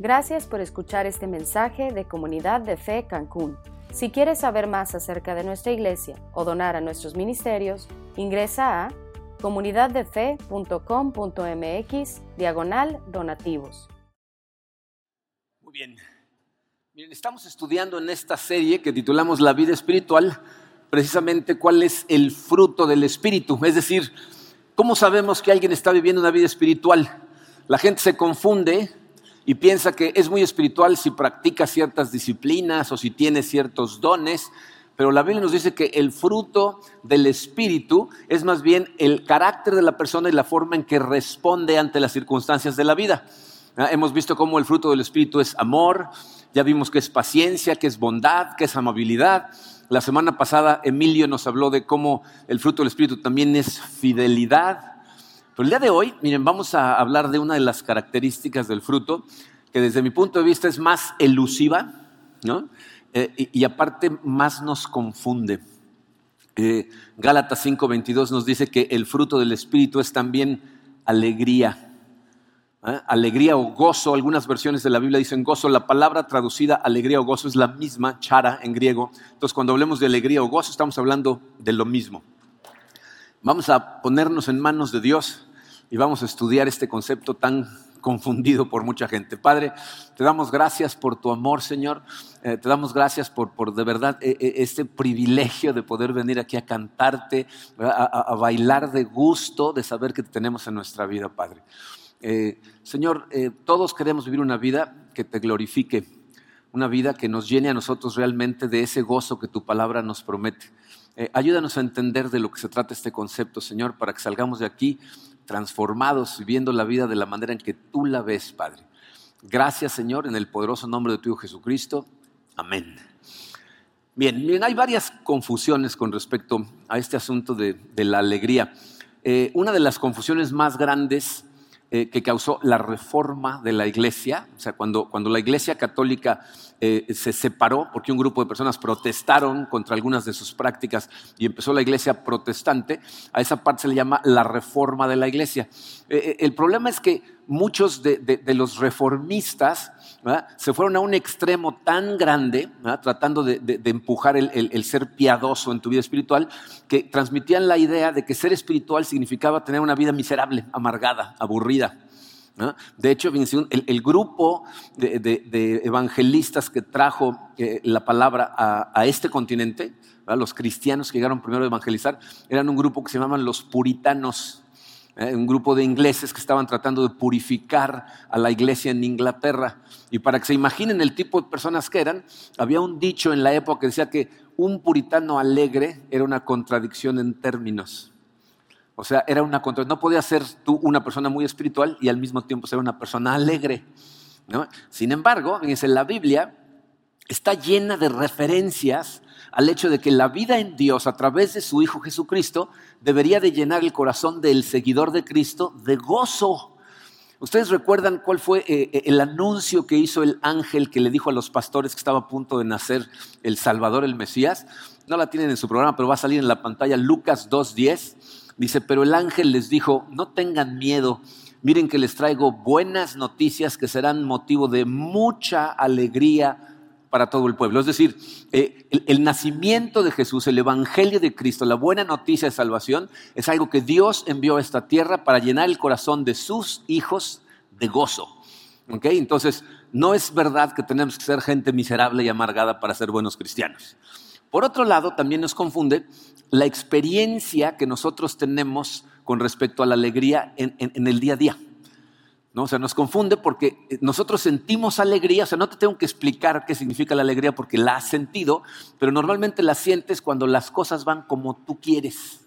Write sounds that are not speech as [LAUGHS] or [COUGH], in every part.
Gracias por escuchar este mensaje de Comunidad de Fe Cancún. Si quieres saber más acerca de nuestra iglesia o donar a nuestros ministerios, ingresa a comunidaddefe.com.mx diagonal donativos. Muy bien. Estamos estudiando en esta serie que titulamos La vida espiritual, precisamente cuál es el fruto del espíritu, es decir, ¿cómo sabemos que alguien está viviendo una vida espiritual? La gente se confunde y piensa que es muy espiritual si practica ciertas disciplinas o si tiene ciertos dones, pero la Biblia nos dice que el fruto del Espíritu es más bien el carácter de la persona y la forma en que responde ante las circunstancias de la vida. Ah, hemos visto cómo el fruto del Espíritu es amor, ya vimos que es paciencia, que es bondad, que es amabilidad. La semana pasada Emilio nos habló de cómo el fruto del Espíritu también es fidelidad, pero el día de hoy, miren, vamos a hablar de una de las características del fruto que desde mi punto de vista es más elusiva, ¿no? Eh, y, aparte más nos confunde. Eh, Gálatas 5:22 nos dice que el fruto del Espíritu es también alegría. ¿eh? Alegría o gozo, algunas versiones de la Biblia dicen gozo. La palabra traducida alegría o gozo es la misma, chara en griego. Entonces, cuando hablemos de alegría o gozo, estamos hablando de lo mismo. Vamos a ponernos en manos de Dios y vamos a estudiar este concepto tan confundido por mucha gente. Padre, te damos gracias por tu amor, Señor. Eh, te damos gracias por, por de verdad eh, eh, este privilegio de poder venir aquí a cantarte, a, bailar de gusto, de saber que te tenemos en nuestra vida, Padre. Señor, todos queremos vivir una vida que te glorifique, una vida que nos llene a nosotros realmente de ese gozo que tu palabra nos promete. ayúdanos a entender de lo que se trata este concepto, Señor, para que salgamos de aquí transformados, viviendo la vida de la manera en que tú la ves, Padre. Gracias, Señor, en el poderoso nombre de tu Hijo Jesucristo. Amén. Bien, bien, hay varias confusiones con respecto a este asunto de, la alegría. Eh, una de las confusiones más grandes eh, que causó la reforma de la iglesia, o sea, cuando, cuando la iglesia católica eh, se separó porque un grupo de personas protestaron contra algunas de sus prácticas y empezó la iglesia protestante, a esa parte se le llama la reforma de la iglesia. Eh, el problema es que muchos de, los reformistas se fueron a un extremo tan grande, tratando de, empujar el, ser piadoso en tu vida espiritual, que transmitían la idea de que ser espiritual significaba tener una vida miserable, amargada, aburrida. De hecho, el, grupo de, evangelistas que trajo eh, la palabra a, este continente, los cristianos que llegaron primero a evangelizar, eran un grupo que se llamaban los puritanos. ¿Eh? un grupo de ingleses que estaban tratando de purificar a la iglesia en Inglaterra. Y para que se imaginen el tipo de personas que eran, había un dicho en la época que decía que un puritano alegre era una contradicción en términos. O sea, era una contradicción. No podías ser tú una persona muy espiritual y al mismo tiempo ser una persona alegre. Sin embargo, fíjense, la Biblia está llena de referencias al hecho de que la vida en Dios a través de su Hijo Jesucristo debería de llenar el corazón del seguidor de Cristo de gozo. ¿Ustedes recuerdan cuál fue eh, eh, el anuncio que hizo el ángel que le dijo a los pastores que estaba a punto de nacer el Salvador, el Mesías? No la tienen en su programa, pero va a salir en la pantalla Lucas 2.10. Dice, pero el ángel les dijo, no tengan miedo, miren que les traigo buenas noticias que serán motivo de mucha alegría para todo el pueblo. Es decir, eh, el, nacimiento de Jesús, el Evangelio de Cristo, la buena noticia de salvación, es algo que Dios envió a esta tierra para llenar el corazón de sus hijos de gozo. Entonces, no es verdad que tenemos que ser gente miserable y amargada para ser buenos cristianos. Por otro lado, también nos confunde la experiencia que nosotros tenemos con respecto a la alegría en el día a día. ¿No? O sea, nos confunde porque eh, nosotros sentimos alegría, o sea, no te tengo que explicar qué significa la alegría porque la has sentido, pero normalmente la sientes cuando las cosas van como tú quieres,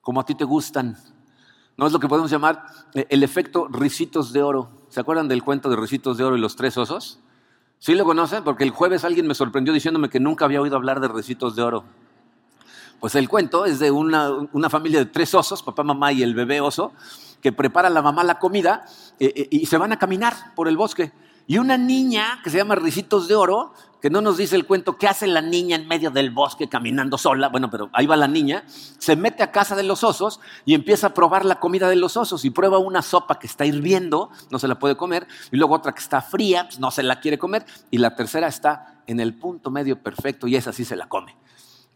como a ti te gustan. No es lo que podemos llamar eh, el efecto risitos de oro. ¿Se acuerdan del cuento de risitos de oro y los tres osos? ¿Sí lo conocen? Porque el jueves alguien me sorprendió diciéndome que nunca había oído hablar de risitos de oro. Pues el cuento es de una, una familia de tres osos, papá, mamá y el bebé oso, que prepara la mamá la comida eh, eh, y se van a caminar por el bosque. Y una niña que se llama Ricitos de Oro, que no nos dice el cuento, ¿qué hace la niña en medio del bosque caminando sola? Bueno, pero ahí va la niña, se mete a casa de los osos y empieza a probar la comida de los osos y prueba una sopa que está hirviendo, no se la puede comer, y luego otra que está fría, pues no se la quiere comer, y la tercera está en el punto medio perfecto y esa sí se la come.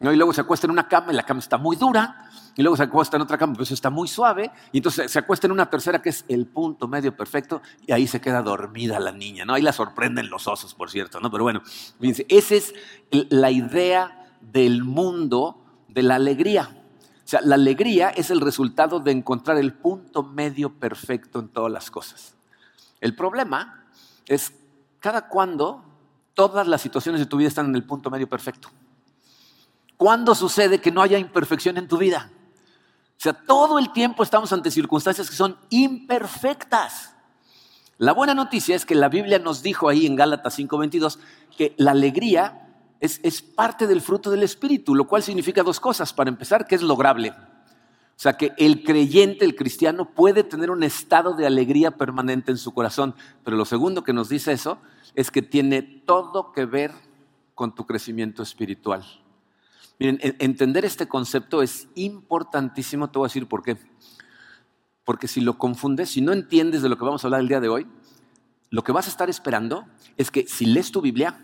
Y luego se acuesta en una cama y la cama está muy dura. Y luego se acuesta en otra cama, pues está muy suave. Y entonces se acuesta en una tercera que es el punto medio perfecto. Y ahí se queda dormida la niña. ¿no? Ahí la sorprenden los osos, por cierto. ¿no? Pero bueno, fíjense, esa es la idea del mundo de la alegría. O sea, la alegría es el resultado de encontrar el punto medio perfecto en todas las cosas. El problema es cada cuando todas las situaciones de tu vida están en el punto medio perfecto. ¿Cuándo sucede que no haya imperfección en tu vida? O sea, todo el tiempo estamos ante circunstancias que son imperfectas. La buena noticia es que la Biblia nos dijo ahí en Gálatas 5:22 que la alegría es, parte del fruto del Espíritu, lo cual significa dos cosas. Para empezar, que es lograble. O sea, que el creyente, el cristiano, puede tener un estado de alegría permanente en su corazón. Pero lo segundo que nos dice eso es que tiene todo que ver con tu crecimiento espiritual. Miren, entender este concepto es importantísimo, te voy a decir por qué. Porque si lo confundes, si no entiendes de lo que vamos a hablar el día de hoy, lo que vas a estar esperando es que si lees tu Biblia,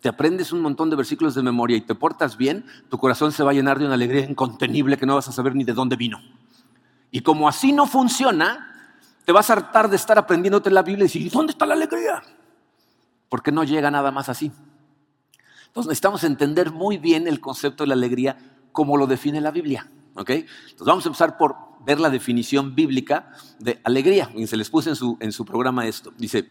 te aprendes un montón de versículos de memoria y te portas bien, tu corazón se va a llenar de una alegría incontenible que no vas a saber ni de dónde vino. Y como así no funciona, te vas a hartar de estar aprendiéndote la Biblia y decir, ¿dónde está la alegría? Porque no llega nada más así. Entonces necesitamos entender muy bien el concepto de la alegría como lo define la Biblia. Entonces vamos a empezar por ver la definición bíblica de alegría. Y se les puse en su, en su programa esto. Dice,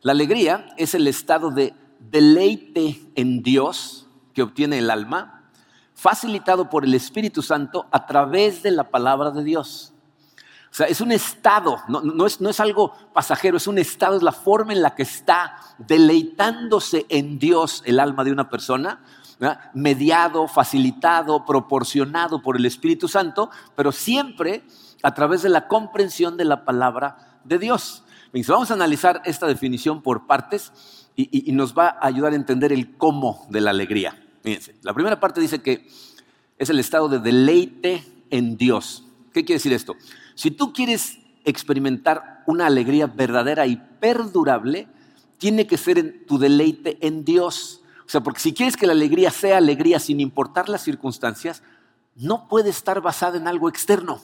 la alegría es el estado de deleite en Dios que obtiene el alma, facilitado por el Espíritu Santo a través de la palabra de Dios. O sea, es un estado, no, es, algo pasajero, es un estado, es la forma en la que está deleitándose en Dios el alma de una persona, mediado, facilitado, proporcionado por el Espíritu Santo, pero siempre a través de la comprensión de la palabra de Dios. Vamos a analizar esta definición por partes y, y nos va a ayudar a entender el cómo de la alegría. Fíjense, la primera parte dice que es el estado de deleite en Dios. ¿Qué quiere decir esto? Si tú quieres experimentar una alegría verdadera y perdurable, tiene que ser en tu deleite en Dios. O sea, porque si quieres que la alegría sea alegría sin importar las circunstancias, no puede estar basada en algo externo,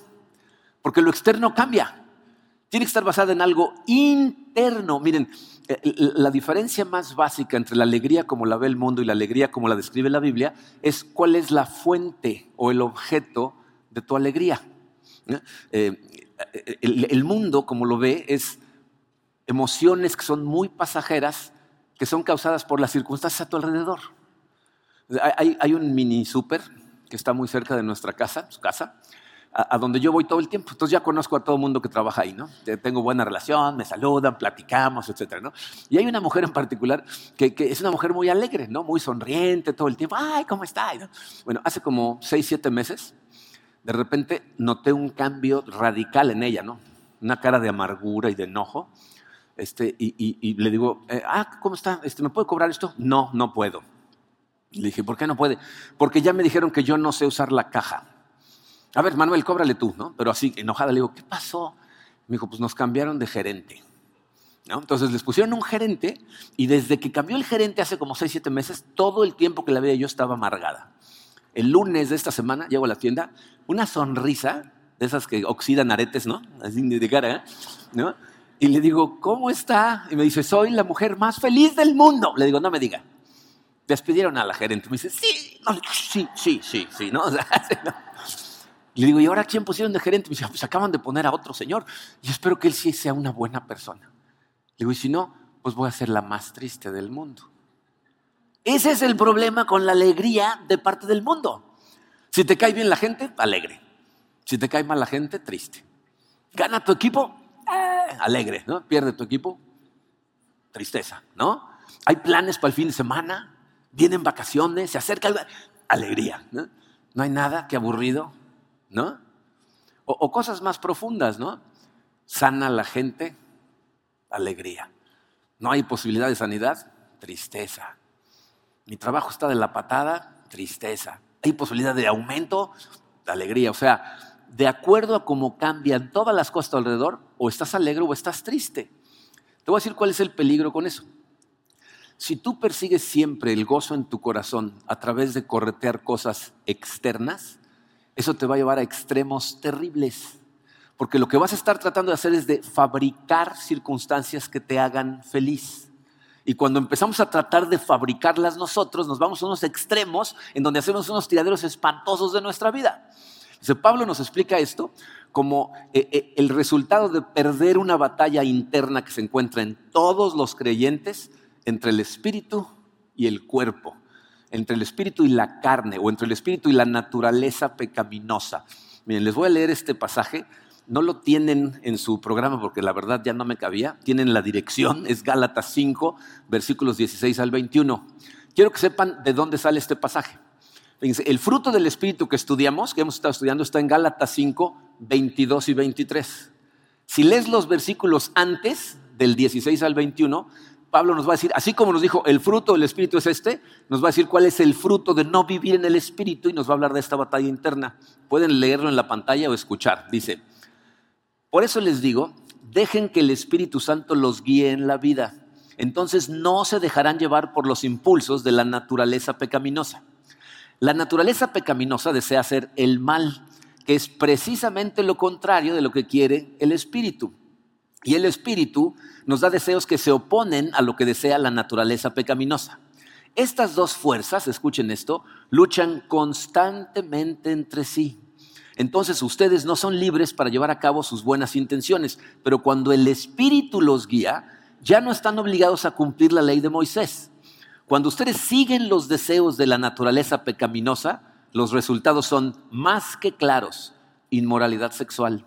porque lo externo cambia. Tiene que estar basada en algo interno. Miren, eh, la diferencia más básica entre la alegría como la ve el mundo y la alegría como la describe la Biblia es cuál es la fuente o el objeto de tu alegría. Eh, el, mundo, como lo ve, es emociones que son muy pasajeras, que son causadas por las circunstancias a tu alrededor. Hay, un mini súper que está muy cerca de nuestra casa, su casa, a, donde yo voy todo el tiempo. Entonces ya conozco a todo el mundo que trabaja ahí, ¿no? Tengo buena relación, me saludan, platicamos, etcétera, ¿no? Y hay una mujer en particular que, es una mujer muy alegre, ¿no? Muy sonriente todo el tiempo. ¡Ay, cómo está! Bueno, hace como seis, siete meses de repente noté un cambio radical en ella, ¿no? Una cara de amargura y de enojo. Este, y, le digo, eh, ah, ¿cómo está? Este, ¿Me puede cobrar esto? No, no puedo. Le dije, ¿por qué no puede? Porque ya me dijeron que yo no sé usar la caja. A ver, Manuel, cóbrale tú, ¿no? Pero así, enojada, le digo, ¿qué pasó? Me dijo, pues nos cambiaron de gerente. ¿No? Entonces les pusieron un gerente y desde que cambió el gerente hace como 6, 7 meses, todo el tiempo que la veía yo estaba amargada el lunes de esta semana llego a la tienda, una sonrisa, de esas que oxidan aretes, ¿no? Así de cara, ¿no? Y le digo, ¿cómo está? Y me dice, soy la mujer más feliz del mundo. Le digo, no me diga. Despidieron a la gerente. Me dice, sí, sí, sí, sí, sí, ¿no? [LAUGHS] Y le digo, ¿y ahora quién pusieron de gerente? Me dice, pues acaban de poner a otro señor. Y espero que él sí sea una buena persona. Le digo, y si no, pues voy a ser la más triste del mundo. Ese es el problema con la alegría de parte del mundo. Si te cae bien la gente, alegre. Si te cae mal la gente, triste. Gana tu equipo, eh, alegre, ¿no? Pierde tu equipo, tristeza, ¿no? Hay planes para el fin de semana, vienen vacaciones, se acerca el... alegría, ¿no? No hay nada que aburrido, ¿no? O, o cosas más profundas, ¿no? Sana la gente, alegría. No hay posibilidad de sanidad, tristeza. Mi trabajo está de la patada, tristeza. Hay posibilidad de aumento, de alegría. O sea, de acuerdo a cómo cambian todas las cosas alrededor, o estás alegre o estás triste. Te voy a decir cuál es el peligro con eso. Si tú persigues siempre el gozo en tu corazón a través de corretear cosas externas, eso te va a llevar a extremos terribles. Porque lo que vas a estar tratando de hacer es de fabricar circunstancias que te hagan feliz. Y cuando empezamos a tratar de fabricarlas nosotros, nos vamos a unos extremos en donde hacemos unos tiraderos espantosos de nuestra vida. Pablo nos explica esto como eh, eh, el resultado de perder una batalla interna que se encuentra en todos los creyentes entre el espíritu y el cuerpo, entre el espíritu y la carne o entre el espíritu y la naturaleza pecaminosa. Miren, les voy a leer este pasaje. No lo tienen en su programa porque la verdad ya no me cabía. Tienen la dirección, [LAUGHS] es Gálatas 5, versículos 16 al 21. Quiero que sepan de dónde sale este pasaje el fruto del Espíritu que estudiamos, que hemos estado estudiando, está en Gálatas 5, 22 y 23. Si lees los versículos antes del 16 al 21, Pablo nos va a decir, así como nos dijo, el fruto del Espíritu es este, nos va a decir cuál es el fruto de no vivir en el Espíritu y nos va a hablar de esta batalla interna. Pueden leerlo en la pantalla o escuchar. Dice, por eso les digo, dejen que el Espíritu Santo los guíe en la vida. Entonces no se dejarán llevar por los impulsos de la naturaleza pecaminosa la naturaleza pecaminosa desea hacer el mal, que es precisamente lo contrario de lo que quiere el espíritu. Y el espíritu nos da deseos que se oponen a lo que desea la naturaleza pecaminosa. Estas dos fuerzas, escuchen esto, luchan constantemente entre sí. Entonces ustedes no son libres para llevar a cabo sus buenas intenciones, pero cuando el Espíritu los guía, ya no están obligados a cumplir la ley de Moisés. Cuando ustedes siguen los deseos de la naturaleza pecaminosa, los resultados son más que claros. Inmoralidad sexual,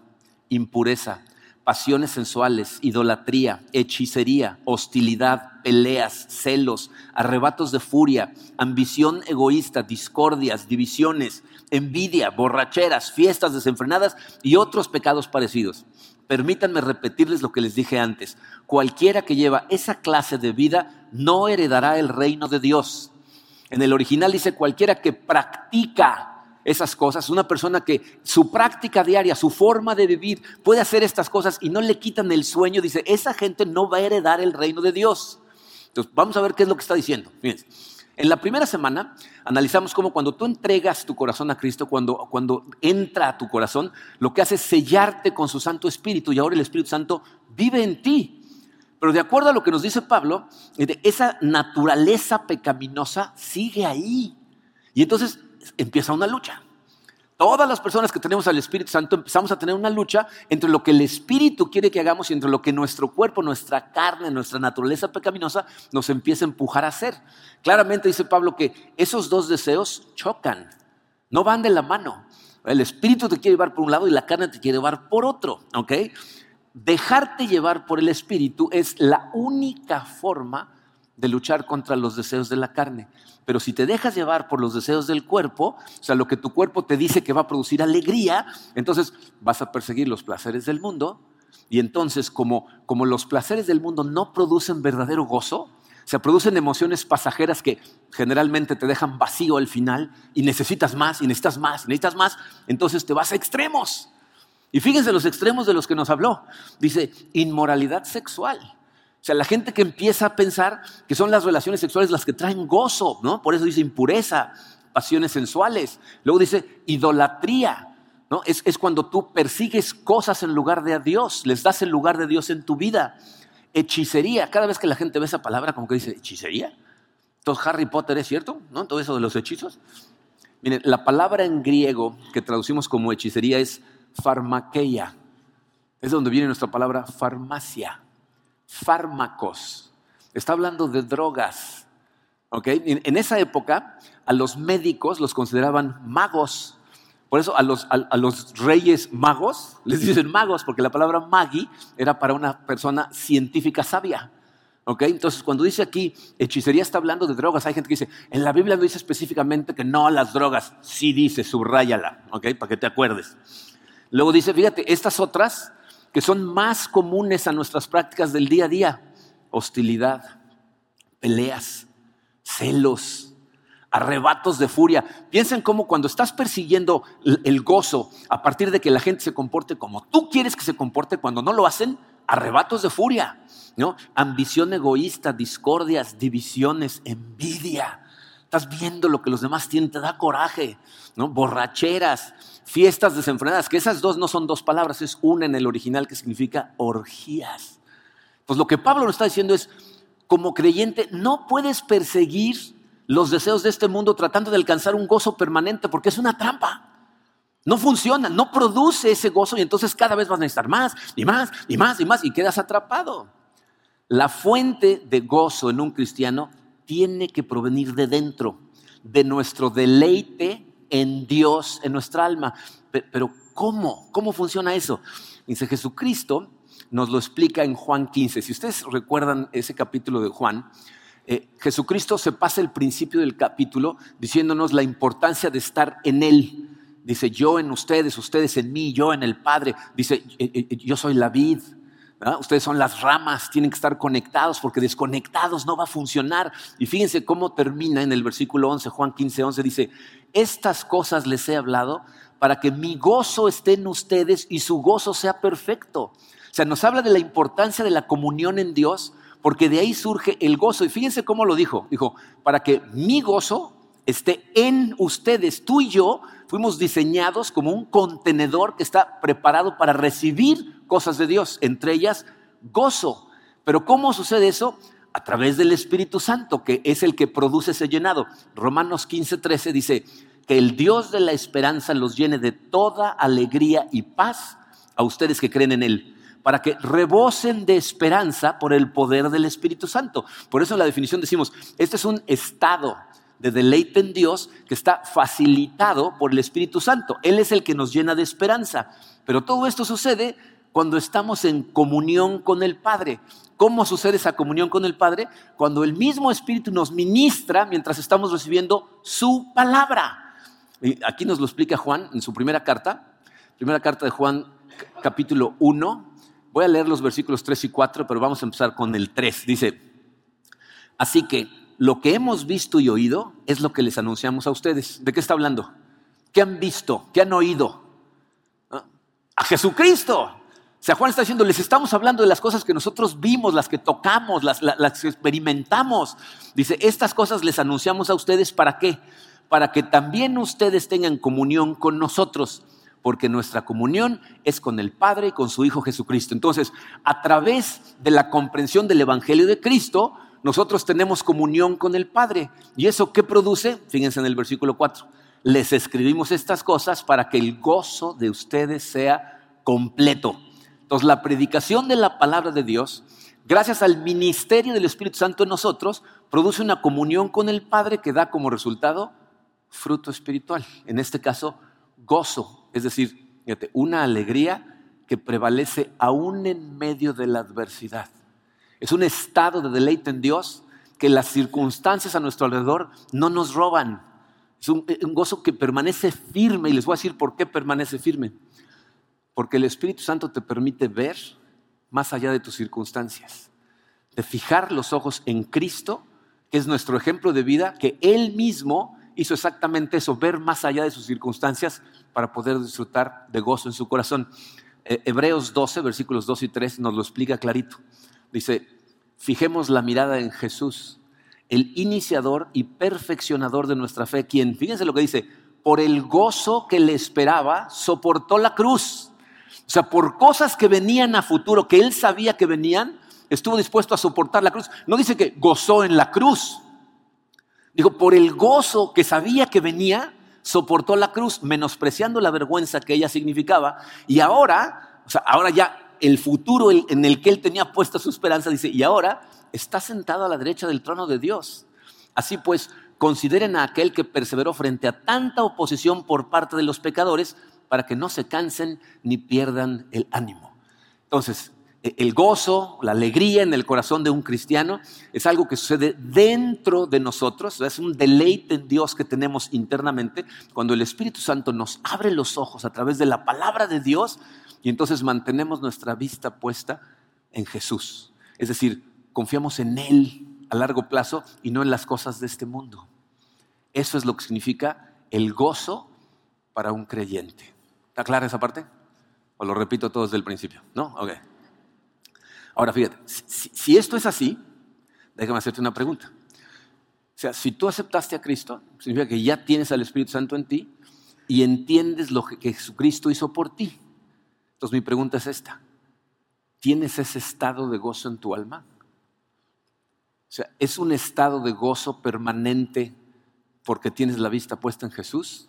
impureza, pasiones sensuales, idolatría, hechicería, hostilidad, peleas, celos, arrebatos de furia, ambición egoísta, discordias, divisiones, envidia, borracheras, fiestas desenfrenadas y otros pecados parecidos. Permítanme repetirles lo que les dije antes. Cualquiera que lleva esa clase de vida no heredará el reino de Dios. En el original dice cualquiera que practica esas cosas, una persona que su práctica diaria, su forma de vivir, puede hacer estas cosas y no le quitan el sueño, dice, esa gente no va a heredar el reino de Dios. Entonces, vamos a ver qué es lo que está diciendo. Fíjense. En la primera semana analizamos cómo cuando tú entregas tu corazón a Cristo, cuando, cuando entra a tu corazón, lo que hace es sellarte con su Santo Espíritu y ahora el Espíritu Santo vive en ti. Pero de acuerdo a lo que nos dice Pablo, esa naturaleza pecaminosa sigue ahí. Y entonces empieza una lucha. Todas las personas que tenemos al Espíritu Santo empezamos a tener una lucha entre lo que el Espíritu quiere que hagamos y entre lo que nuestro cuerpo, nuestra carne, nuestra naturaleza pecaminosa nos empieza a empujar a hacer. Claramente dice Pablo que esos dos deseos chocan, no van de la mano. El Espíritu te quiere llevar por un lado y la carne te quiere llevar por otro, ¿ok? Dejarte llevar por el Espíritu es la única forma de luchar contra los deseos de la carne. Pero si te dejas llevar por los deseos del cuerpo, o sea, lo que tu cuerpo te dice que va a producir alegría, entonces vas a perseguir los placeres del mundo. Y entonces, como, como los placeres del mundo no producen verdadero gozo, se producen emociones pasajeras que generalmente te dejan vacío al final y necesitas más y necesitas más y necesitas más, entonces te vas a extremos. Y fíjense los extremos de los que nos habló. Dice, inmoralidad sexual. O sea, la gente que empieza a pensar que son las relaciones sexuales las que traen gozo, ¿no? Por eso dice impureza, pasiones sensuales. Luego dice idolatría, ¿no? Es, es cuando tú persigues cosas en lugar de a Dios, les das el lugar de Dios en tu vida. Hechicería, cada vez que la gente ve esa palabra, como que dice, ¿hechicería? Entonces Harry Potter es cierto, ¿no? Todo eso de los hechizos. Miren, la palabra en griego que traducimos como hechicería es farmakeia. Es donde viene nuestra palabra farmacia fármacos. Está hablando de drogas. En, esa época a los médicos los consideraban magos. Por eso a los, a, los, reyes magos les dicen magos, porque la palabra magi era para una persona científica sabia. Entonces, cuando dice aquí hechicería, está hablando de drogas. Hay gente que dice, en la Biblia no dice específicamente que no a las drogas. Sí dice, subráyala, Para que te acuerdes. Luego dice, fíjate, estas otras que son más comunes a nuestras prácticas del día a día, hostilidad, peleas, celos, arrebatos de furia. Piensen cómo cuando estás persiguiendo el gozo a partir de que la gente se comporte como tú quieres que se comporte, cuando no lo hacen, arrebatos de furia, ¿no? Ambición egoísta, discordias, divisiones, envidia. Estás viendo lo que los demás tienen, te da coraje, ¿no? Borracheras, fiestas desenfrenadas, que esas dos no son dos palabras, es una en el original que significa orgías. Pues lo que Pablo nos está diciendo es, como creyente, no puedes perseguir los deseos de este mundo tratando de alcanzar un gozo permanente, porque es una trampa. No funciona, no produce ese gozo y entonces cada vez vas a necesitar más y más y más y más y quedas atrapado. La fuente de gozo en un cristiano tiene que provenir de dentro, de nuestro deleite en Dios, en nuestra alma. Pero ¿cómo? ¿Cómo funciona eso? Dice Jesucristo nos lo explica en Juan 15. Si ustedes recuerdan ese capítulo de Juan, eh, Jesucristo se pasa el principio del capítulo diciéndonos la importancia de estar en Él. Dice, yo en ustedes, ustedes en mí, yo en el Padre. Dice, eh, eh, yo soy la vid, ustedes son las ramas, tienen que estar conectados porque desconectados no va a funcionar. Y fíjense cómo termina en el versículo 11, Juan 15, 11, dice, estas cosas les he hablado para que mi gozo esté en ustedes y su gozo sea perfecto. O sea, nos habla de la importancia de la comunión en Dios, porque de ahí surge el gozo. Y fíjense cómo lo dijo. Dijo, para que mi gozo esté en ustedes. Tú y yo fuimos diseñados como un contenedor que está preparado para recibir cosas de Dios, entre ellas gozo. Pero ¿cómo sucede eso? A través del Espíritu Santo, que es el que produce ese llenado. Romanos 15, 13 dice, que el Dios de la esperanza los llene de toda alegría y paz a ustedes que creen en Él para que rebosen de esperanza por el poder del Espíritu Santo. Por eso en la definición decimos, este es un estado de deleite en Dios que está facilitado por el Espíritu Santo. Él es el que nos llena de esperanza. Pero todo esto sucede cuando estamos en comunión con el Padre. ¿Cómo sucede esa comunión con el Padre? Cuando el mismo Espíritu nos ministra mientras estamos recibiendo su palabra. aquí nos lo explica Juan en su primera carta, primera carta de Juan capítulo 1, Voy a leer los versículos 3 y 4, pero vamos a empezar con el 3. Dice, así que lo que hemos visto y oído es lo que les anunciamos a ustedes. ¿De qué está hablando? ¿Qué han visto? ¿Qué han oído? ¿Ah? A Jesucristo. O sea, Juan está diciendo, les estamos hablando de las cosas que nosotros vimos, las que tocamos, las, las que experimentamos. Dice, estas cosas les anunciamos a ustedes para qué? Para que también ustedes tengan comunión con nosotros porque nuestra comunión es con el Padre y con su Hijo Jesucristo. Entonces, a través de la comprensión del Evangelio de Cristo, nosotros tenemos comunión con el Padre. ¿Y eso qué produce? Fíjense en el versículo 4. Les escribimos estas cosas para que el gozo de ustedes sea completo. Entonces, la predicación de la palabra de Dios, gracias al ministerio del Espíritu Santo en nosotros, produce una comunión con el Padre que da como resultado fruto espiritual. En este caso, gozo es decir, una alegría que prevalece aún en medio de la adversidad. Es un estado de deleite en Dios que las circunstancias a nuestro alrededor no nos roban. Es un, un, gozo que permanece firme y les voy a decir por qué permanece firme. Porque el Espíritu Santo te permite ver más allá de tus circunstancias, de fijar los ojos en Cristo, que es nuestro ejemplo de vida, que Él mismo hizo exactamente eso, ver más allá de sus circunstancias para poder disfrutar de gozo en su corazón. Eh, Hebreos 12, versículos 2 y 3 nos lo explica clarito. Dice, fijemos la mirada en Jesús, el iniciador y perfeccionador de nuestra fe, quien, fíjense lo que dice, por el gozo que le esperaba, soportó la cruz. O sea, por cosas que venían a futuro, que él sabía que venían, estuvo dispuesto a soportar la cruz. No dice que gozó en la cruz, Dijo, por el gozo que sabía que venía, soportó la cruz, menospreciando la vergüenza que ella significaba. Y ahora, o sea, ahora ya el futuro en el que él tenía puesta su esperanza, dice, y ahora está sentado a la derecha del trono de Dios. Así pues, consideren a aquel que perseveró frente a tanta oposición por parte de los pecadores para que no se cansen ni pierdan el ánimo. Entonces, el gozo, la alegría en el corazón de un cristiano es algo que sucede dentro de nosotros, es un deleite en Dios que tenemos internamente cuando el Espíritu Santo nos abre los ojos a través de la palabra de Dios y entonces mantenemos nuestra vista puesta en Jesús. Es decir, confiamos en Él a largo plazo y no en las cosas de este mundo. Eso es lo que significa el gozo para un creyente. ¿Está clara esa parte? O lo repito todo desde el principio, ¿no? Ok. Ahora fíjate, si, si esto es así, déjame hacerte una pregunta. O sea, si tú aceptaste a Cristo, significa que ya tienes al Espíritu Santo en ti y entiendes lo que Jesucristo hizo por ti. Entonces mi pregunta es esta. ¿Tienes ese estado de gozo en tu alma? O sea, ¿es un estado de gozo permanente porque tienes la vista puesta en Jesús?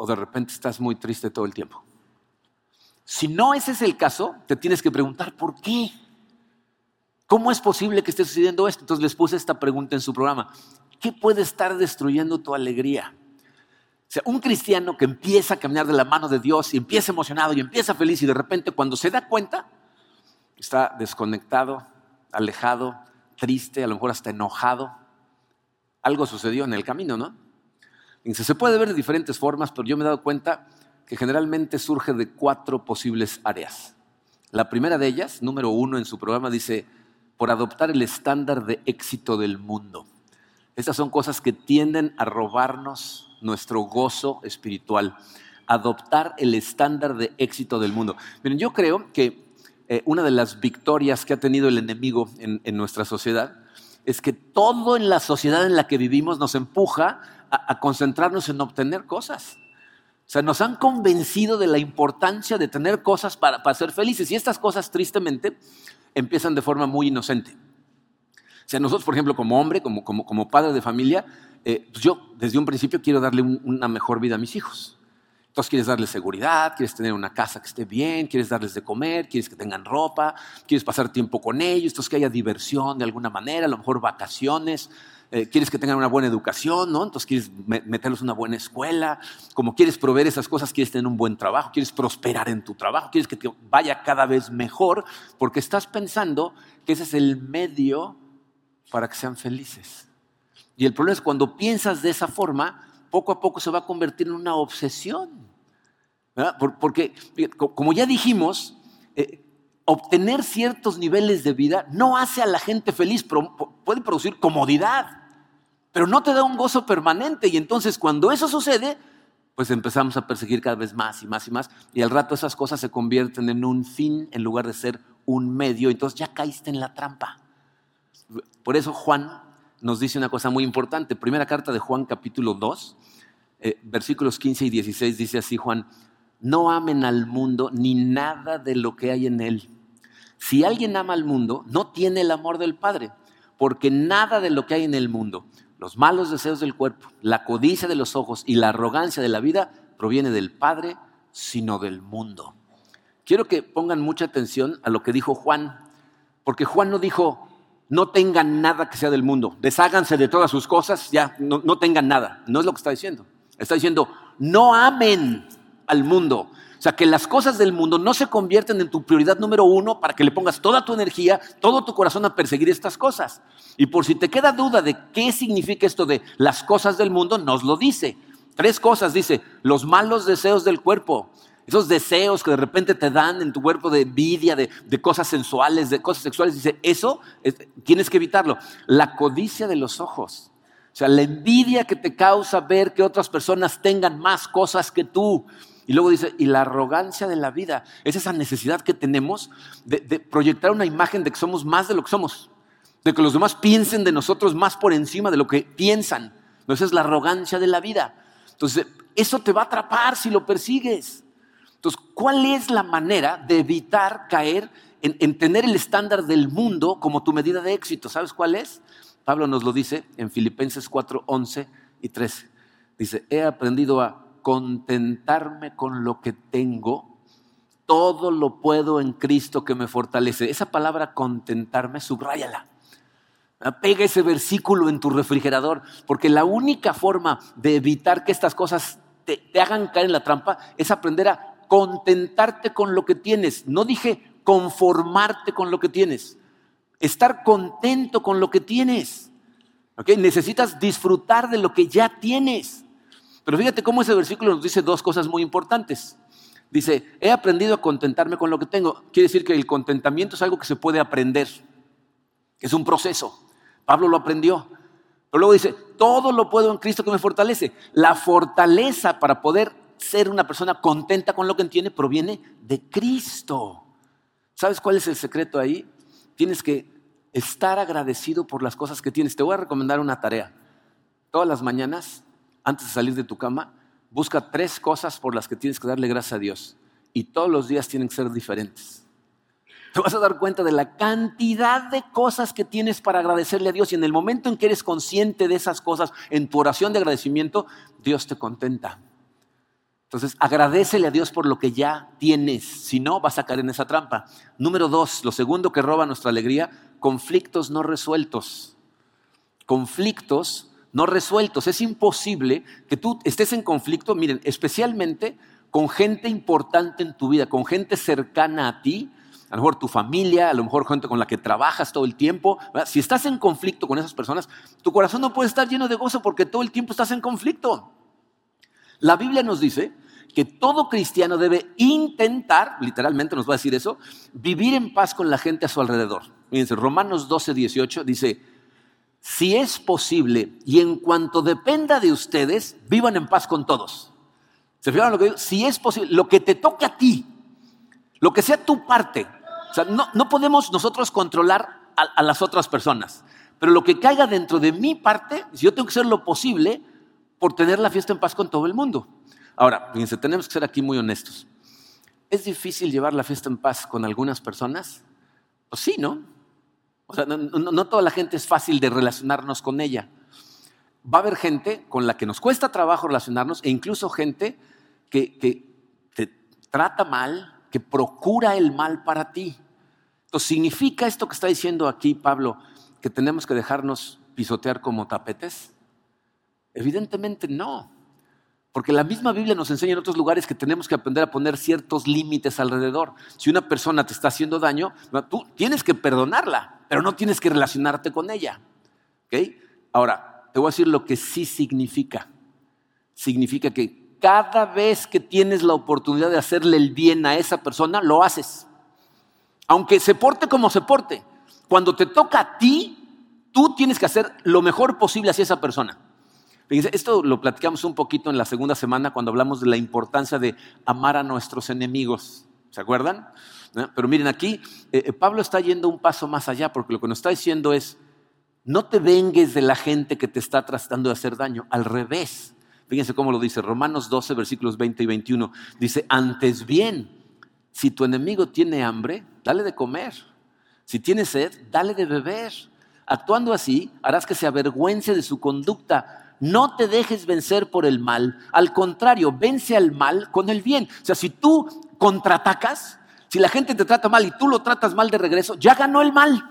¿O de repente estás muy triste todo el tiempo? Si no ese es el caso, te tienes que preguntar por qué. ¿Cómo es posible que esté sucediendo esto? Entonces les puse esta pregunta en su programa. ¿Qué puede estar destruyendo tu alegría? O sea, un cristiano que empieza a caminar de la mano de Dios y empieza emocionado y empieza feliz y de repente cuando se da cuenta, está desconectado, alejado, triste, a lo mejor hasta enojado. Algo sucedió en el camino, ¿no? Se puede ver de diferentes formas, pero yo me he dado cuenta que generalmente surge de cuatro posibles áreas. La primera de ellas, número uno en su programa, dice, por adoptar el estándar de éxito del mundo. Estas son cosas que tienden a robarnos nuestro gozo espiritual. Adoptar el estándar de éxito del mundo. Miren, yo creo que eh, una de las victorias que ha tenido el enemigo en, nuestra sociedad es que todo en la sociedad en la que vivimos nos empuja a, concentrarnos en obtener cosas. O sea, nos han convencido de la importancia de tener cosas para, ser felices y estas cosas tristemente empiezan de forma muy inocente. O sea, nosotros, por ejemplo, como hombre, como, padre de familia, eh, pues yo desde un principio quiero darle una mejor vida a mis hijos. Entonces quieres darles seguridad, quieres tener una casa que esté bien, quieres darles de comer, quieres que tengan ropa, quieres pasar tiempo con ellos, entonces que haya diversión de alguna manera, a lo mejor vacaciones, eh, quieres que tengan una buena educación, ¿no? Entonces quieres meterlos en una buena escuela, como quieres proveer esas cosas, quieres tener un buen trabajo, quieres prosperar en tu trabajo, quieres que te vaya cada vez mejor, porque estás pensando que ese es el medio para que sean felices. Y el problema es cuando piensas de esa forma, poco a poco se va a convertir en una obsesión. Porque, como ya dijimos, eh, obtener ciertos niveles de vida no hace a la gente feliz, puede producir comodidad, pero no te da un gozo permanente. Y entonces cuando eso sucede, pues empezamos a perseguir cada vez más y más y más. Y al rato esas cosas se convierten en un fin en lugar de ser un medio. Entonces ya caíste en la trampa. Por eso Juan nos dice una cosa muy importante. Primera carta de Juan capítulo 2, eh, versículos 15 y 16 dice así Juan, no amen al mundo ni nada de lo que hay en él. Si alguien ama al mundo, no tiene el amor del Padre, porque nada de lo que hay en el mundo, los malos deseos del cuerpo, la codicia de los ojos y la arrogancia de la vida, proviene del Padre, sino del mundo. Quiero que pongan mucha atención a lo que dijo Juan, porque Juan no dijo, no tengan nada que sea del mundo, desháganse de todas sus cosas, ya, no, no tengan nada. No es lo que está diciendo. Está diciendo, no amen al mundo. O sea, que las cosas del mundo no se convierten en tu prioridad número uno para que le pongas toda tu energía, todo tu corazón a perseguir estas cosas. Y por si te queda duda de qué significa esto de las cosas del mundo, nos lo dice. Tres cosas, dice, los malos deseos del cuerpo, esos deseos que de repente te dan en tu cuerpo de envidia, de, cosas sensuales, de cosas sexuales, dice, eso tienes que evitarlo. La codicia de los ojos. O sea, la envidia que te causa ver que otras personas tengan más cosas que tú. Y luego dice, y la arrogancia de la vida, es esa necesidad que tenemos de, proyectar una imagen de que somos más de lo que somos, de que los demás piensen de nosotros más por encima de lo que piensan. Esa es la arrogancia de la vida. Entonces, eso te va a atrapar si lo persigues. Entonces, ¿cuál es la manera de evitar caer en, en tener el estándar del mundo como tu medida de éxito? ¿Sabes cuál es? Pablo nos lo dice en Filipenses 4, 11 y 13. Dice, he aprendido a contentarme con lo que tengo, todo lo puedo en Cristo que me fortalece. Esa palabra contentarme, subráyala. Pega ese versículo en tu refrigerador, porque la única forma de evitar que estas cosas te, hagan caer en la trampa es aprender a contentarte con lo que tienes. No dije conformarte con lo que tienes, estar contento con lo que tienes. Necesitas disfrutar de lo que ya tienes. Pero fíjate cómo ese versículo nos dice dos cosas muy importantes. Dice, he aprendido a contentarme con lo que tengo. Quiere decir que el contentamiento es algo que se puede aprender. Es un proceso. Pablo lo aprendió. Pero luego dice, todo lo puedo en Cristo que me fortalece. La fortaleza para poder ser una persona contenta con lo que tiene proviene de Cristo. ¿Sabes cuál es el secreto ahí? Tienes que estar agradecido por las cosas que tienes. Te voy a recomendar una tarea. Todas las mañanas, antes de salir de tu cama, busca tres cosas por las que tienes que darle gracias a Dios. Y todos los días tienen que ser diferentes. Te vas a dar cuenta de la cantidad de cosas que tienes para agradecerle a Dios. Y en el momento en que eres consciente de esas cosas, en tu oración de agradecimiento, Dios te contenta. Entonces, agradecele a Dios por lo que ya tienes. Si no, vas a caer en esa trampa. Número dos, lo segundo que roba nuestra alegría, conflictos no resueltos. Conflictos no resueltos. Es imposible que tú estés en conflicto, miren, especialmente con gente importante en tu vida, con gente cercana a ti, a lo mejor tu familia, a lo mejor gente con la que trabajas todo el tiempo. Si estás en conflicto con esas personas, tu corazón no puede estar lleno de gozo porque todo el tiempo estás en conflicto. La Biblia nos dice que todo cristiano debe intentar, literalmente nos va a decir eso, vivir en paz con la gente a su alrededor. Fíjense, Romanos 12, 18 dice, si es posible y en cuanto dependa de ustedes, vivan en paz con todos. ¿Se fijaron lo que digo? Si es posible, lo que te toque a ti, lo que sea tu parte, o sea, no, podemos nosotros controlar a, a, las otras personas, pero lo que caiga dentro de mi parte, yo tengo que hacer lo posible por tener la fiesta en paz con todo el mundo. Ahora, fíjense, tenemos que ser aquí muy honestos. ¿Es difícil llevar la fiesta en paz con algunas personas? Pues sí, ¿no? O sea, no, toda la gente es fácil de relacionarnos con ella. Va a haber gente con la que nos cuesta trabajo relacionarnos e incluso gente que, que te trata mal, que procura el mal para ti. Entonces, ¿significa esto que está diciendo aquí Pablo que tenemos que dejarnos pisotear como tapetes? Evidentemente no. Porque la misma Biblia nos enseña en otros lugares que tenemos que aprender a poner ciertos límites alrededor. Si una persona te está haciendo daño, tú tienes que perdonarla, pero no tienes que relacionarte con ella. Ahora, te voy a decir lo que sí significa. Significa que cada vez que tienes la oportunidad de hacerle el bien a esa persona, lo haces. Aunque se porte como se porte. Cuando te toca a ti, tú tienes que hacer lo mejor posible hacia esa persona. esto lo platicamos un poquito en la segunda semana cuando hablamos de la importancia de amar a nuestros enemigos. ¿Se acuerdan? Pero miren, aquí eh, eh, Pablo está yendo un paso más allá porque lo que nos está diciendo es, no te vengues de la gente que te está tratando de hacer daño, al revés. Fíjense cómo lo dice Romanos 12, versículos 20 y 21. Dice, antes bien, si tu enemigo tiene hambre, dale de comer. Si tiene sed, dale de beber. Actuando así, harás que se avergüence de su conducta. No te dejes vencer por el mal. Al contrario, vence al mal con el bien. O sea, si tú contraatacas, si la gente te trata mal y tú lo tratas mal de regreso, ya ganó el mal.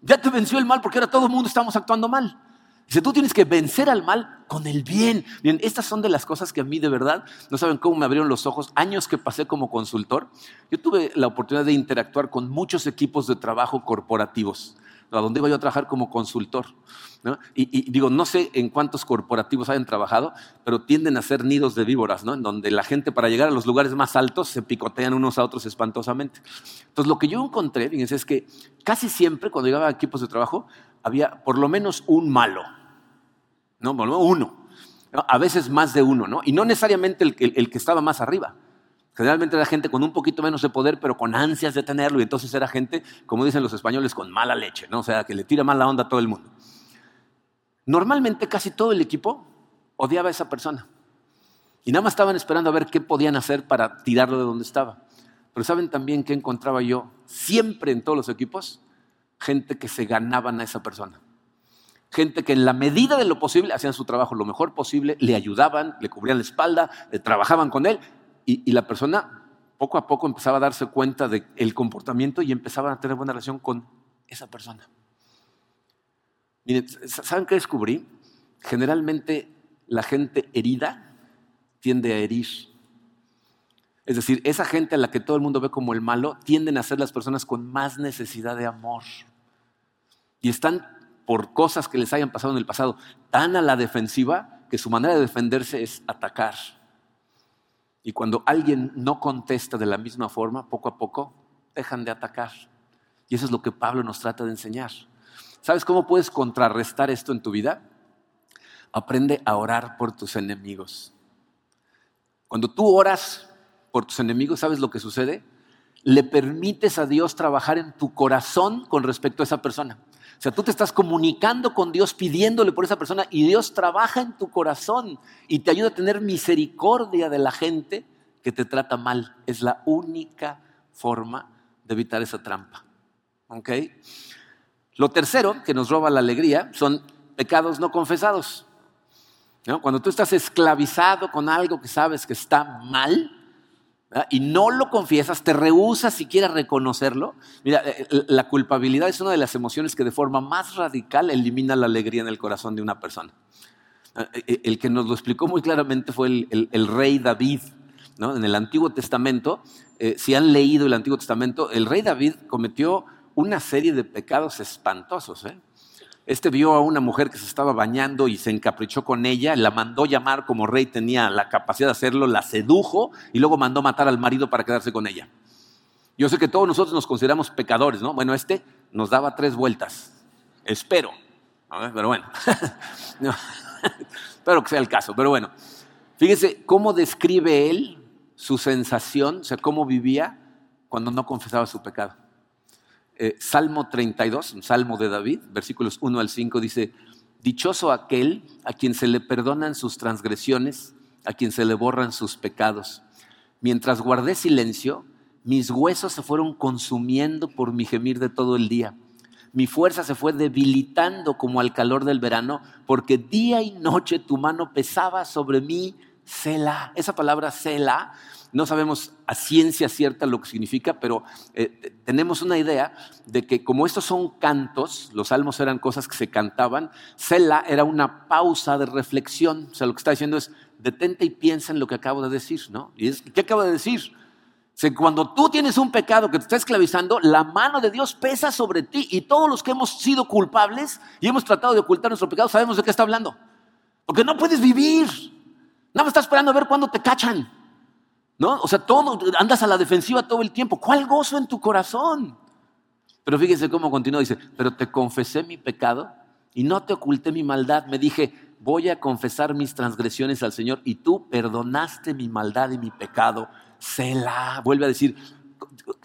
Ya te venció el mal porque ahora todo el mundo estamos actuando mal. Dice, tú tienes que vencer al mal con el bien. Bien, estas son de las cosas que a mí de verdad, no saben cómo me abrieron los ojos, años que pasé como consultor. Yo tuve la oportunidad de interactuar con muchos equipos de trabajo corporativos, a donde iba yo a trabajar como consultor. Y, digo, no sé en cuántos corporativos hayan trabajado, pero tienden a ser nidos de víboras, ¿no? en donde la gente para llegar a los lugares más altos se picotean unos a otros espantosamente. Entonces, lo que yo encontré, fíjense, es que casi siempre cuando llegaba a equipos de trabajo, había por lo menos un malo, ¿no? Uno, a veces más de uno, ¿no? Y no necesariamente el que estaba más arriba. Generalmente era gente con un poquito menos de poder, pero con ansias de tenerlo, y entonces era gente, como dicen los españoles, con mala leche, ¿no? O sea, que le tira mala onda a todo el mundo. Normalmente casi todo el equipo odiaba a esa persona. Y nada más estaban esperando a ver qué podían hacer para tirarlo de donde estaba. Pero ¿saben también qué encontraba yo siempre en todos los equipos? gente que se ganaban a esa persona. Gente que en la medida de lo posible hacían su trabajo lo mejor posible, le ayudaban, le cubrían la espalda, le trabajaban con él y, la persona poco a poco empezaba a darse cuenta del comportamiento y empezaba a tener buena relación con esa persona. Miren, ¿saben qué descubrí? Generalmente la gente herida tiende a herir. Es decir, esa gente a la que todo el mundo ve como el malo tienden a ser las personas con más necesidad de amor. Y están por cosas que les hayan pasado en el pasado tan a la defensiva que su manera de defenderse es atacar. Y cuando alguien no contesta de la misma forma, poco a poco dejan de atacar. Y eso es lo que Pablo nos trata de enseñar. ¿Sabes cómo puedes contrarrestar esto en tu vida? Aprende a orar por tus enemigos. Cuando tú oras por tus enemigos, ¿sabes lo que sucede? Le permites a Dios trabajar en tu corazón con respecto a esa persona. O sea, tú te estás comunicando con Dios pidiéndole por esa persona y Dios trabaja en tu corazón y te ayuda a tener misericordia de la gente que te trata mal. Es la única forma de evitar esa trampa. ¿Ok? Lo tercero que nos roba la alegría son pecados no confesados. Cuando tú estás esclavizado con algo que sabes que está mal y no lo confiesas, te rehusas siquiera reconocerlo. Mira, eh, eh, la culpabilidad es una de las emociones que de forma más radical elimina la alegría en el corazón de una persona. Eh, el que nos lo explicó muy claramente fue el, rey David. En el Antiguo Testamento, si han leído el Antiguo Testamento, el rey David cometió una serie de pecados espantosos. ¿eh? Este vio a una mujer que se estaba bañando y se encaprichó con ella, la mandó llamar como rey, tenía la capacidad de hacerlo, la sedujo y luego mandó matar al marido para quedarse con ella. Yo sé que todos nosotros nos consideramos pecadores, ¿no? Bueno, este nos daba tres vueltas. Espero. Pero bueno. [LAUGHS] Espero que sea el caso. Pero bueno. Fíjese cómo describe él su sensación, o sea, cómo vivía cuando no confesaba su pecado. Eh, salmo 32, un salmo de David, versículos 1 al 5, dice, Dichoso aquel a quien se le perdonan sus transgresiones, a quien se le borran sus pecados. Mientras guardé silencio, mis huesos se fueron consumiendo por mi gemir de todo el día. Mi fuerza se fue debilitando como al calor del verano, porque día y noche tu mano pesaba sobre mí, Sela. Esa palabra Sela no sabemos a ciencia cierta lo que significa, pero eh, tenemos una idea de que como estos son cantos, los salmos eran cosas que se cantaban, Sela era una pausa de reflexión. O sea, lo que está diciendo es, detente y piensa en lo que acabo de decir, ¿no? ¿Y qué acabo de decir? cuando tú tienes un pecado que te está esclavizando, la mano de Dios pesa sobre ti y todos los que hemos sido culpables y hemos tratado de ocultar nuestro pecado sabemos de qué está hablando. Porque no puedes vivir. Nada más estás esperando a ver cuándo te cachan. ¿No? O sea, todo, andas a la defensiva todo el tiempo. ¿Cuál gozo en tu corazón? Pero fíjense cómo continúa, dice, pero te confesé mi pecado y no te oculté mi maldad. Me dije, voy a confesar mis transgresiones al Señor y tú perdonaste mi maldad y mi pecado. Sela, vuelve a decir,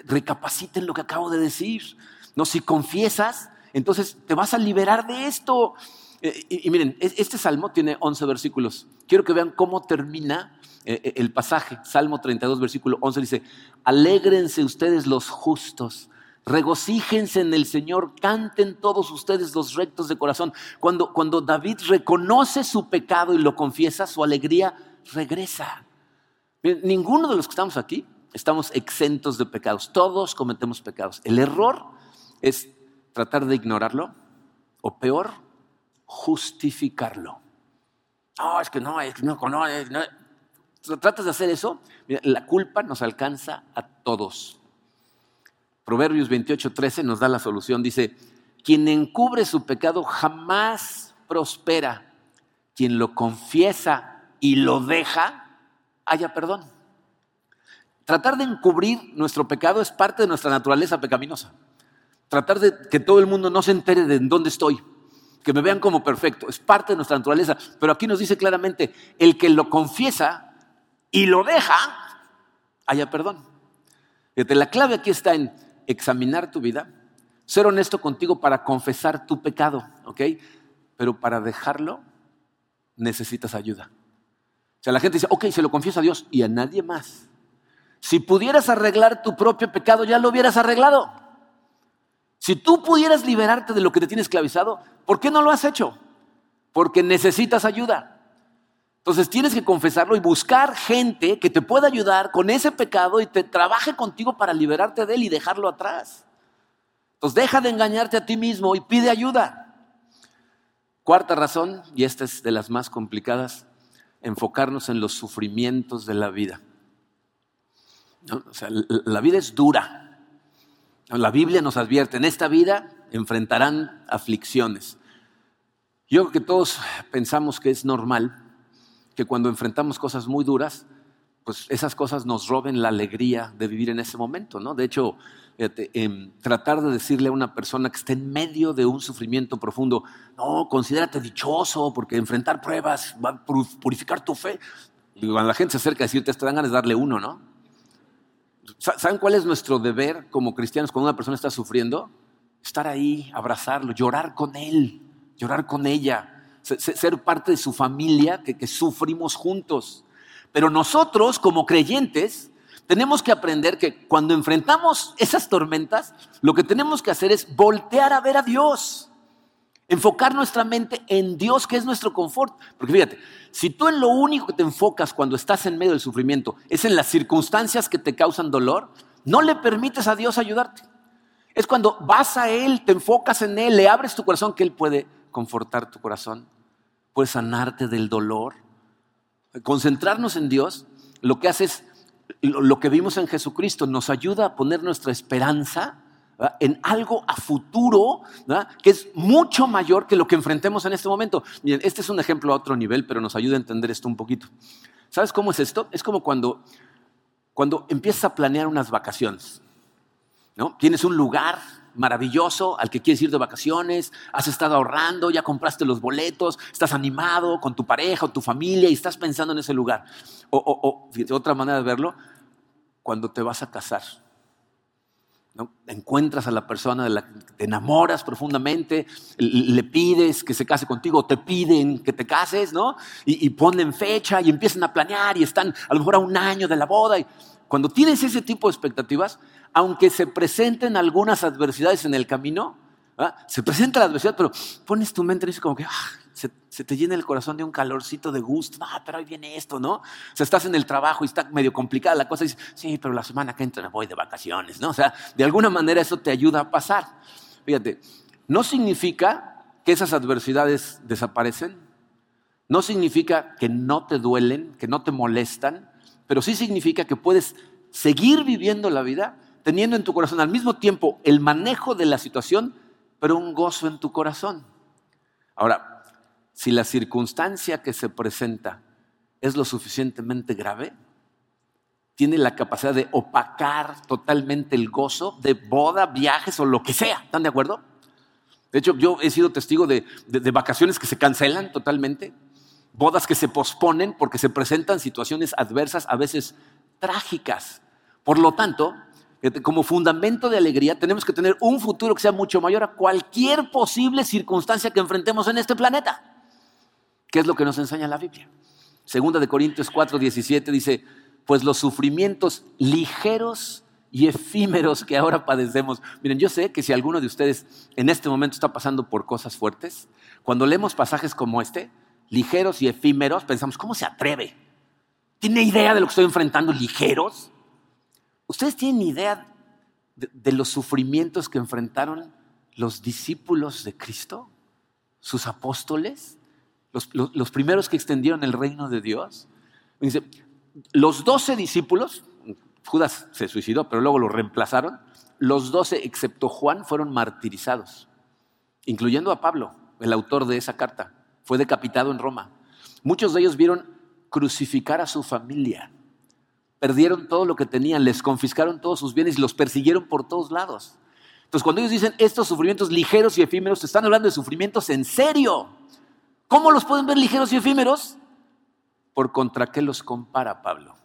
recapaciten lo que acabo de decir. No, si confiesas, entonces te vas a liberar de esto. Eh, y, miren, este salmo tiene 11 versículos. Quiero que vean cómo termina el pasaje. Salmo 32, versículo 11 dice, alégrense ustedes los justos, regocíjense en el Señor, canten todos ustedes los rectos de corazón. Cuando, cuando David reconoce su pecado y lo confiesa, su alegría regresa. ninguno de los que estamos aquí estamos exentos de pecados. Todos cometemos pecados. El error es tratar de ignorarlo o peor, justificarlo. No, es que no, es que no, no, no. Tratas de hacer eso, la culpa nos alcanza a todos. Proverbios 28, 13 nos da la solución. Dice, quien encubre su pecado jamás prospera. Quien lo confiesa y lo deja, haya perdón. Tratar de encubrir nuestro pecado es parte de nuestra naturaleza pecaminosa. Tratar de que todo el mundo no se entere de dónde estoy que me vean como perfecto, es parte de nuestra naturaleza. Pero aquí nos dice claramente, el que lo confiesa y lo deja, haya perdón. Fíjate, la clave aquí está en examinar tu vida, ser honesto contigo para confesar tu pecado, ¿ok? Pero para dejarlo necesitas ayuda. O sea, la gente dice, ok, se lo confieso a Dios y a nadie más. Si pudieras arreglar tu propio pecado, ya lo hubieras arreglado. Si tú pudieras liberarte de lo que te tiene esclavizado, ¿por qué no lo has hecho? Porque necesitas ayuda. Entonces tienes que confesarlo y buscar gente que te pueda ayudar con ese pecado y te trabaje contigo para liberarte de él y dejarlo atrás. Entonces deja de engañarte a ti mismo y pide ayuda. Cuarta razón, y esta es de las más complicadas, enfocarnos en los sufrimientos de la vida. O sea, la vida es dura. La Biblia nos advierte, en esta vida enfrentarán aflicciones. Yo creo que todos pensamos que es normal que cuando enfrentamos cosas muy duras, pues esas cosas nos roben la alegría de vivir en ese momento, ¿no? De hecho, em, tratar de decirle a una persona que está en medio de un sufrimiento profundo, no, considérate dichoso porque enfrentar pruebas va a purificar tu fe. Y cuando la gente se acerca a decirte, te dan ganas de darle uno, ¿no? ¿Saben cuál es nuestro deber como cristianos cuando una persona está sufriendo? Estar ahí, abrazarlo, llorar con él, llorar con ella, ser parte de su familia que, sufrimos juntos. Pero nosotros como creyentes tenemos que aprender que cuando enfrentamos esas tormentas, lo que tenemos que hacer es voltear a ver a Dios. Enfocar nuestra mente en Dios, que es nuestro confort. Porque fíjate, si tú en lo único que te enfocas cuando estás en medio del sufrimiento es en las circunstancias que te causan dolor, no le permites a Dios ayudarte. Es cuando vas a Él, te enfocas en Él, le abres tu corazón, que Él puede confortar tu corazón, puede sanarte del dolor. Concentrarnos en Dios lo que hace es lo que vimos en Jesucristo, nos ayuda a poner nuestra esperanza en algo a futuro que es mucho mayor que lo que enfrentemos en este momento. Miren, este es un ejemplo a otro nivel, pero nos ayuda a entender esto un poquito. ¿Sabes cómo es esto? Es como cuando, cuando empiezas a planear unas vacaciones. ¿no? Tienes un lugar maravilloso al que quieres ir de vacaciones, has estado ahorrando, ya compraste los boletos, estás animado con tu pareja o tu familia y estás pensando en ese lugar. O, o, o otra manera de verlo, cuando te vas a casar Encuentras a la persona de la que te enamoras profundamente, le pides que se case contigo, te piden que te cases, ¿no? Y, y, ponen fecha y empiezan a planear y están a lo mejor a un año de la boda. Y cuando tienes ese tipo de expectativas, aunque se presenten algunas adversidades en el camino, se presenta la adversidad, pero pones tu mente y dices como que ah, se, te llena el corazón de un calorcito de gusto. No, pero hoy viene esto, ¿no? O sea, estás en el trabajo y está medio complicada la cosa y dices, sí, pero la semana que entra me voy de vacaciones, ¿no? O sea, de alguna manera eso te ayuda a pasar. Fíjate, no significa que esas adversidades desaparecen, no significa que no te duelen, que no te molestan, pero sí significa que puedes seguir viviendo la vida teniendo en tu corazón al mismo tiempo el manejo de la situación, pero un gozo en tu corazón. Ahora, si la circunstancia que se presenta es lo suficientemente grave, tiene la capacidad de opacar totalmente el gozo de boda, viajes o lo que sea. ¿Están de acuerdo? De hecho, yo he sido testigo de, vacaciones que se cancelan totalmente, bodas que se posponen porque se presentan situaciones adversas, a veces trágicas. Por lo tanto, como fundamento de alegría, tenemos que tener un futuro que sea mucho mayor a cualquier posible circunstancia que enfrentemos en este planeta. ¿Qué es lo que nos enseña la Biblia? Segunda de Corintios 4, 17 dice, pues los sufrimientos ligeros y efímeros que ahora padecemos. Miren, yo sé que si alguno de ustedes en este momento está pasando por cosas fuertes, cuando leemos pasajes como este, ligeros y efímeros, pensamos, ¿cómo se atreve? ¿Tiene idea de lo que estoy enfrentando? ¿Ligeros? ¿Ustedes tienen idea de, los sufrimientos que enfrentaron los discípulos de Cristo? ¿Sus apóstoles? Los, primeros que extendieron el reino de Dios. Dice, los doce discípulos, Judas se suicidó, pero luego lo reemplazaron, los doce, excepto Juan, fueron martirizados, incluyendo a Pablo, el autor de esa carta. Fue decapitado en Roma. Muchos de ellos vieron crucificar a su familia perdieron todo lo que tenían, les confiscaron todos sus bienes y los persiguieron por todos lados. Entonces, cuando ellos dicen estos sufrimientos ligeros y efímeros, están hablando de sufrimientos en serio. ¿Cómo los pueden ver ligeros y efímeros? Por contra qué los compara Pablo.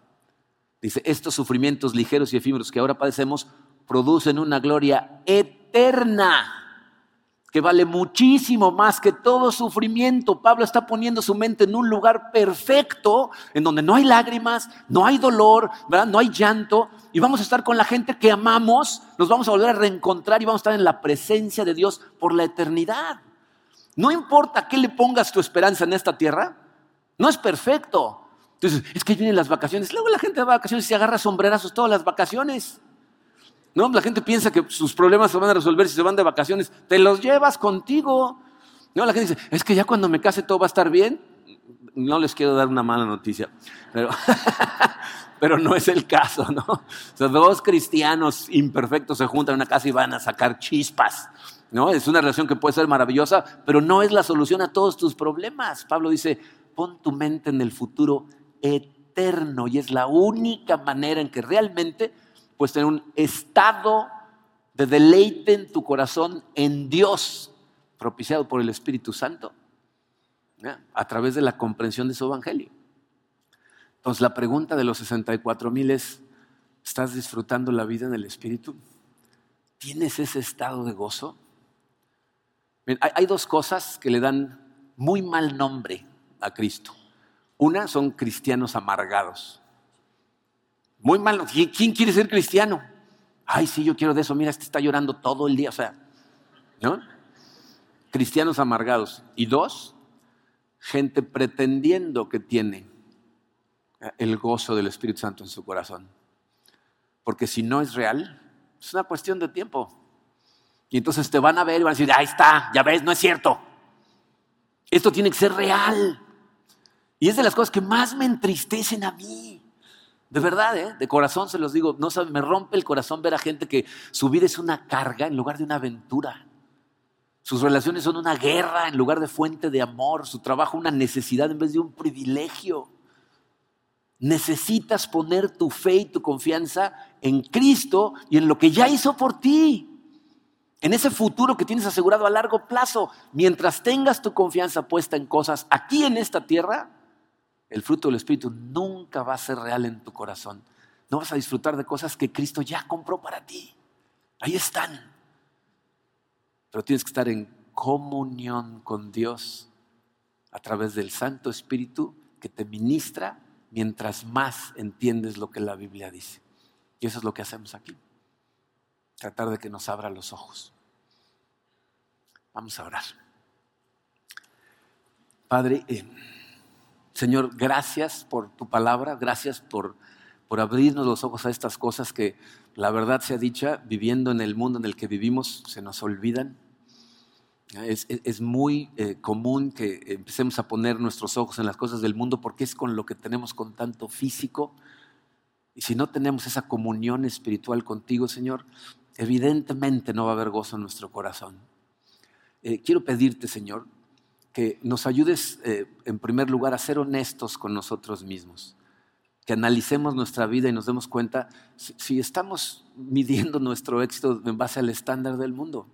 Dice, estos sufrimientos ligeros y efímeros que ahora padecemos producen una gloria eterna que vale muchísimo más que todo sufrimiento. Pablo está poniendo su mente en un lugar perfecto, en donde no hay lágrimas, no hay dolor, no hay llanto, y vamos a estar con la gente que amamos, nos vamos a volver a reencontrar y vamos a estar en la presencia de Dios por la eternidad. No importa qué le pongas tu esperanza en esta tierra, no es perfecto. Entonces, es que vienen las vacaciones. Luego la gente va a vacaciones y se agarra sombrerazos todas las vacaciones. No, la gente piensa que sus problemas se van a resolver si se van de vacaciones. Te los llevas contigo. No, la gente dice, es que ya cuando me case todo va a estar bien. No les quiero dar una mala noticia, pero, [LAUGHS] no es el caso, ¿no? Dos cristianos imperfectos se juntan en una casa y van a sacar chispas. ¿No? Es una relación que puede ser maravillosa, pero no es la solución a todos tus problemas. Pablo dice, pon tu mente en el futuro eterno y es la única manera en que realmente puedes tener un estado de deleite en tu corazón en Dios, propiciado por el Espíritu Santo, a través de la comprensión de su Evangelio. Entonces la pregunta de los 64 mil es, ¿estás disfrutando la vida en el Espíritu? ¿Tienes ese estado de gozo? hay dos cosas que le dan muy mal nombre a Cristo. Una son cristianos amargados. Muy mal. ¿Quién quiere ser cristiano? Ay, sí, yo quiero de eso. Mira, este está llorando todo el día. O sea, ¿no? Cristianos amargados. Y dos, gente pretendiendo que tiene el gozo del Espíritu Santo en su corazón. Porque si no es real, es una cuestión de tiempo. Y entonces te van a ver y van a decir, ahí está, ya ves, no es cierto. Esto tiene que ser real. Y es de las cosas que más me entristecen a mí. De verdad, ¿eh? de corazón se los digo, no me rompe el corazón ver a gente que su vida es una carga en lugar de una aventura. Sus relaciones son una guerra en lugar de fuente de amor. Su trabajo una necesidad en vez de un privilegio. Necesitas poner tu fe y tu confianza en Cristo y en lo que ya hizo por ti en ese futuro que tienes asegurado a largo plazo, mientras tengas tu confianza puesta en cosas aquí en esta tierra, el fruto del Espíritu nunca va a ser real en tu corazón. No vas a disfrutar de cosas que Cristo ya compró para ti. Ahí están. Pero tienes que estar en comunión con Dios a través del Santo Espíritu que te ministra mientras más entiendes lo que la Biblia dice. Y eso es lo que hacemos aquí. Tratar de que nos abra los ojos. Vamos a orar. Padre, eh, Señor, gracias por tu palabra, gracias por, por abrirnos los ojos a estas cosas que la verdad sea dicha, viviendo en el mundo en el que vivimos, se nos olvidan. Es, muy eh, común que empecemos a poner nuestros ojos en las cosas del mundo porque es con lo que tenemos con tanto físico. Y si no tenemos esa comunión espiritual contigo, Señor, evidentemente no va a haber gozo en nuestro corazón. Eh, quiero pedirte, Señor, que nos ayudes, eh, en primer lugar, a ser honestos con nosotros mismos, que analicemos nuestra vida y nos demos cuenta si, estamos midiendo nuestro éxito en base al estándar del mundo,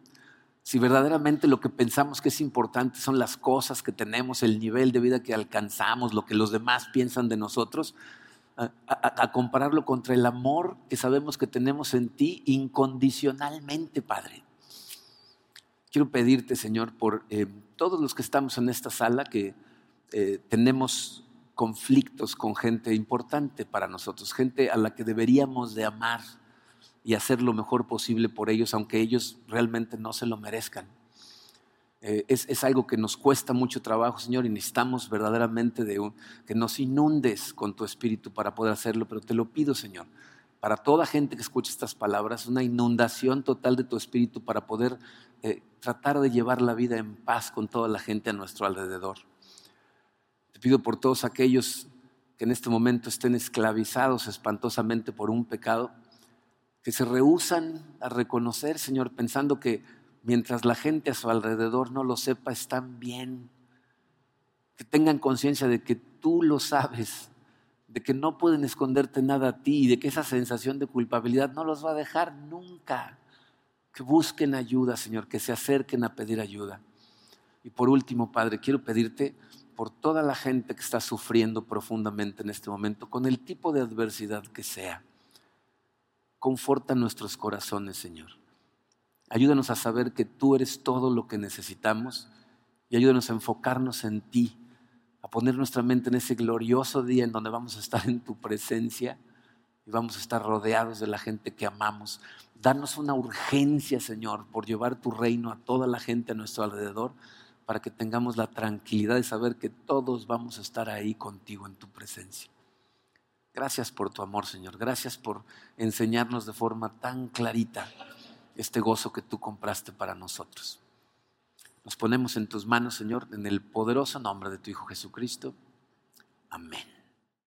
si verdaderamente lo que pensamos que es importante son las cosas que tenemos, el nivel de vida que alcanzamos, lo que los demás piensan de nosotros, a, compararlo contra el amor que sabemos que tenemos en ti incondicionalmente, Padre. Quiero pedirte, Señor, por eh, todos los que estamos en esta sala, que eh, tenemos conflictos con gente importante para nosotros, gente a la que deberíamos de amar y hacer lo mejor posible por ellos, aunque ellos realmente no se lo merezcan. Eh, es, algo que nos cuesta mucho trabajo, Señor, y necesitamos verdaderamente de que nos inundes con tu espíritu para poder hacerlo, pero te lo pido, Señor, para toda gente que escuche estas palabras, una inundación total de tu espíritu para poder eh, tratar de llevar la vida en paz con toda la gente a nuestro alrededor. Te pido por todos aquellos que en este momento estén esclavizados espantosamente por un pecado, que se rehusan a reconocer, Señor, pensando que mientras la gente a su alrededor no lo sepa, están bien. Que tengan conciencia de que tú lo sabes, de que no pueden esconderte nada a ti y de que esa sensación de culpabilidad no los va a dejar nunca que busquen ayuda, Señor, que se acerquen a pedir ayuda. Y por último, Padre, quiero pedirte por toda la gente que está sufriendo profundamente en este momento, con el tipo de adversidad que sea. Conforta nuestros corazones, Señor. Ayúdanos a saber que tú eres todo lo que necesitamos y ayúdanos a enfocarnos en ti, a poner nuestra mente en ese glorioso día en donde vamos a estar en tu presencia y vamos a estar rodeados de la gente que amamos. Danos una urgencia, Señor, por llevar tu reino a toda la gente a nuestro alrededor, para que tengamos la tranquilidad de saber que todos vamos a estar ahí contigo en tu presencia. Gracias por tu amor, Señor. Gracias por enseñarnos de forma tan clarita este gozo que tú compraste para nosotros. Nos ponemos en tus manos, Señor, en el poderoso nombre de tu Hijo Jesucristo. Amén.